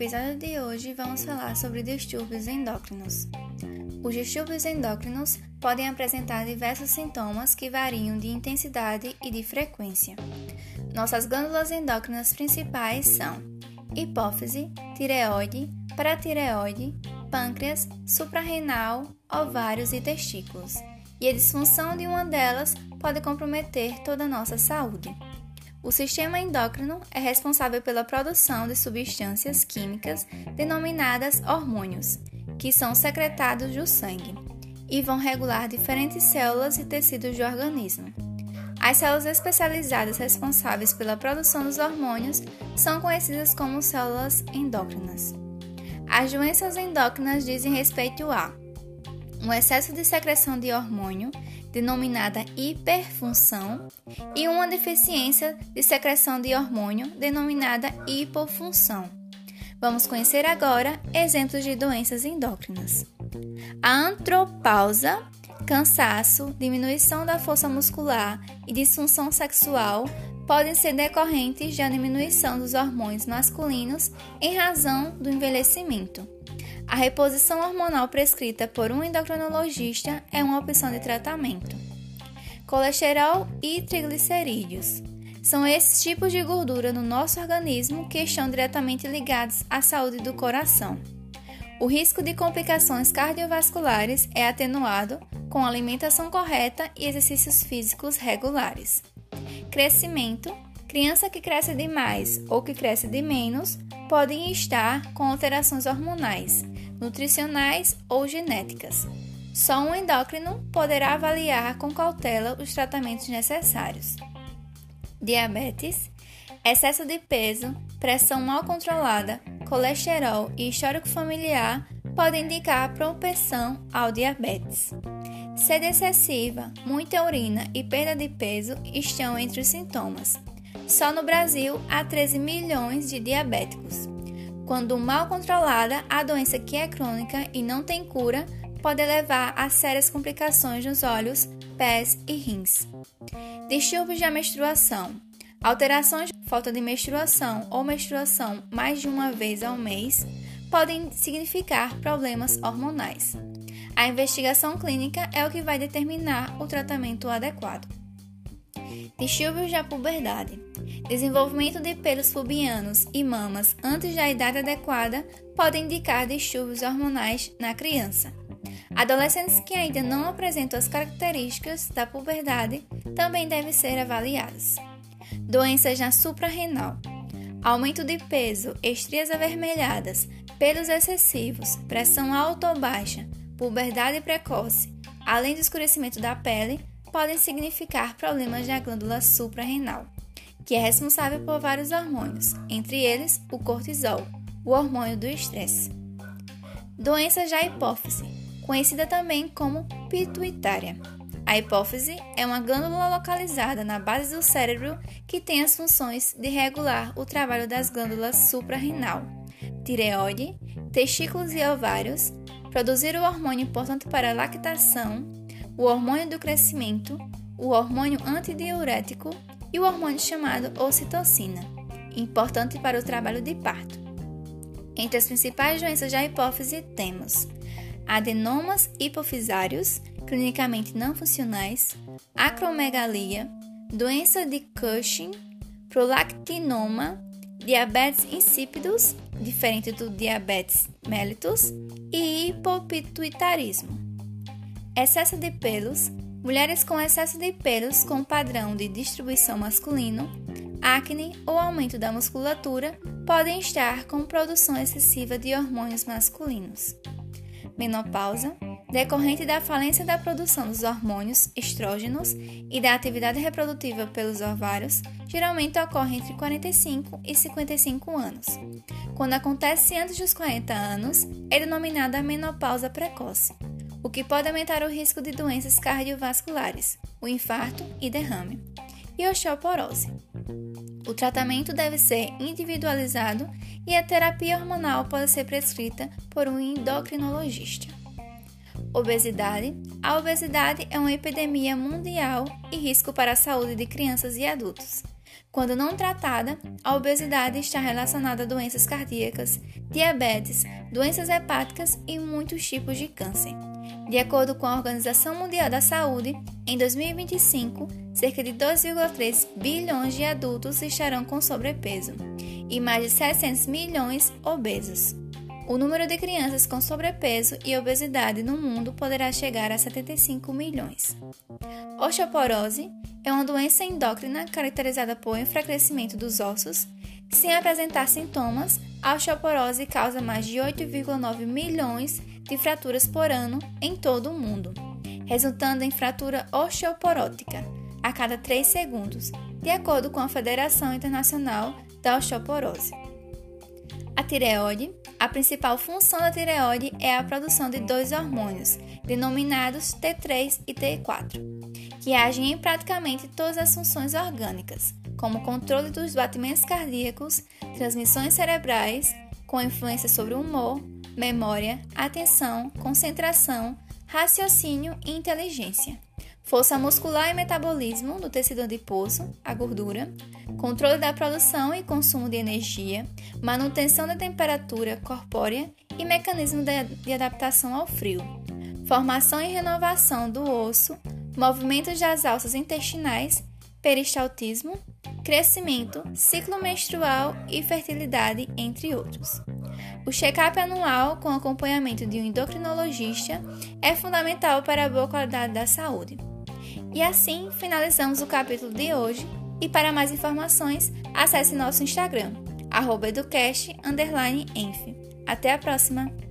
episódio de hoje vamos falar sobre distúrbios endócrinos. Os distúrbios endócrinos podem apresentar diversos sintomas que variam de intensidade e de frequência. Nossas glândulas endócrinas principais são hipófise, tireoide, paratireoide, pâncreas, suprarrenal, ovários e testículos. E a disfunção de uma delas pode comprometer toda a nossa saúde. O sistema endócrino é responsável pela produção de substâncias químicas denominadas hormônios, que são secretados do sangue e vão regular diferentes células e tecidos do organismo. As células especializadas responsáveis pela produção dos hormônios são conhecidas como células endócrinas. As doenças endócrinas dizem respeito a um excesso de secreção de hormônio, denominada hiperfunção, e uma deficiência de secreção de hormônio, denominada hipofunção. Vamos conhecer agora exemplos de doenças endócrinas. A antropausa, cansaço, diminuição da força muscular e disfunção sexual podem ser decorrentes da diminuição dos hormônios masculinos em razão do envelhecimento. A reposição hormonal prescrita por um endocrinologista é uma opção de tratamento. Colesterol e triglicerídeos são esses tipos de gordura no nosso organismo que estão diretamente ligados à saúde do coração. O risco de complicações cardiovasculares é atenuado com alimentação correta e exercícios físicos regulares. Crescimento: criança que cresce demais ou que cresce de menos podem estar com alterações hormonais, nutricionais ou genéticas. Só um endócrino poderá avaliar com cautela os tratamentos necessários. Diabetes, excesso de peso, pressão mal controlada, colesterol e histórico familiar podem indicar propensão ao diabetes. Sede excessiva, muita urina e perda de peso estão entre os sintomas. Só no Brasil há 13 milhões de diabéticos. Quando mal controlada, a doença que é crônica e não tem cura pode levar a sérias complicações nos olhos, pés e rins. Distúrbios da menstruação. Alterações de falta de menstruação ou menstruação mais de uma vez ao mês podem significar problemas hormonais. A investigação clínica é o que vai determinar o tratamento adequado. Distúrbios da puberdade. Desenvolvimento de pelos pubianos e mamas antes da idade adequada podem indicar distúrbios hormonais na criança. Adolescentes que ainda não apresentam as características da puberdade também devem ser avaliados. Doenças na suprarrenal. Aumento de peso, estrias avermelhadas, pelos excessivos, pressão alta ou baixa, puberdade precoce, além do escurecimento da pele, podem significar problemas da glândula suprarrenal, que é responsável por vários hormônios, entre eles o cortisol, o hormônio do estresse. Doenças da hipófise, conhecida também como pituitária. A hipófise é uma glândula localizada na base do cérebro que tem as funções de regular o trabalho das glândulas suprarrenal, tireoide, testículos e ovários, produzir o hormônio importante para a lactação, o hormônio do crescimento, o hormônio antidiurético e o hormônio chamado ocitocina, importante para o trabalho de parto. Entre as principais doenças da hipófise temos adenomas hipofisários, clinicamente não funcionais, acromegalia, doença de Cushing, prolactinoma, diabetes insípidos, diferente do diabetes mellitus, e hipopituitarismo. Excesso de pelos. Mulheres com excesso de pelos com padrão de distribuição masculino, acne ou aumento da musculatura podem estar com produção excessiva de hormônios masculinos. Menopausa decorrente da falência da produção dos hormônios estrógenos e da atividade reprodutiva pelos ovários, geralmente ocorre entre 45 e 55 anos. Quando acontece antes dos 40 anos, é denominada menopausa precoce, o que pode aumentar o risco de doenças cardiovasculares, o infarto e derrame, e osteoporose. O tratamento deve ser individualizado e a terapia hormonal pode ser prescrita por um endocrinologista. Obesidade. A obesidade é uma epidemia mundial e risco para a saúde de crianças e adultos. Quando não tratada, a obesidade está relacionada a doenças cardíacas, diabetes, doenças hepáticas e muitos tipos de câncer. De acordo com a Organização Mundial da Saúde, em 2025, cerca de 2,3 bilhões de adultos estarão com sobrepeso e mais de 700 milhões obesos. O número de crianças com sobrepeso e obesidade no mundo poderá chegar a 75 milhões. Osteoporose é uma doença endócrina caracterizada por enfraquecimento dos ossos. Sem apresentar sintomas, a osteoporose causa mais de 8,9 milhões de fraturas por ano em todo o mundo, resultando em fratura osteoporótica a cada 3 segundos, de acordo com a Federação Internacional da Osteoporose. A tireoide. A principal função da tireoide é a produção de dois hormônios, denominados T3 e T4, que agem em praticamente todas as funções orgânicas, como controle dos batimentos cardíacos, transmissões cerebrais, com influência sobre o humor, memória, atenção, concentração, raciocínio e inteligência. Força muscular e metabolismo do tecido adiposo, a gordura, controle da produção e consumo de energia, manutenção da temperatura corpórea e mecanismo de adaptação ao frio, formação e renovação do osso, movimentos das alças intestinais, peristaltismo, crescimento, ciclo menstrual e fertilidade, entre outros. O check-up anual com acompanhamento de um endocrinologista é fundamental para a boa qualidade da saúde. E assim finalizamos o capítulo de hoje. E para mais informações, acesse nosso Instagram, educast_enf. Até a próxima!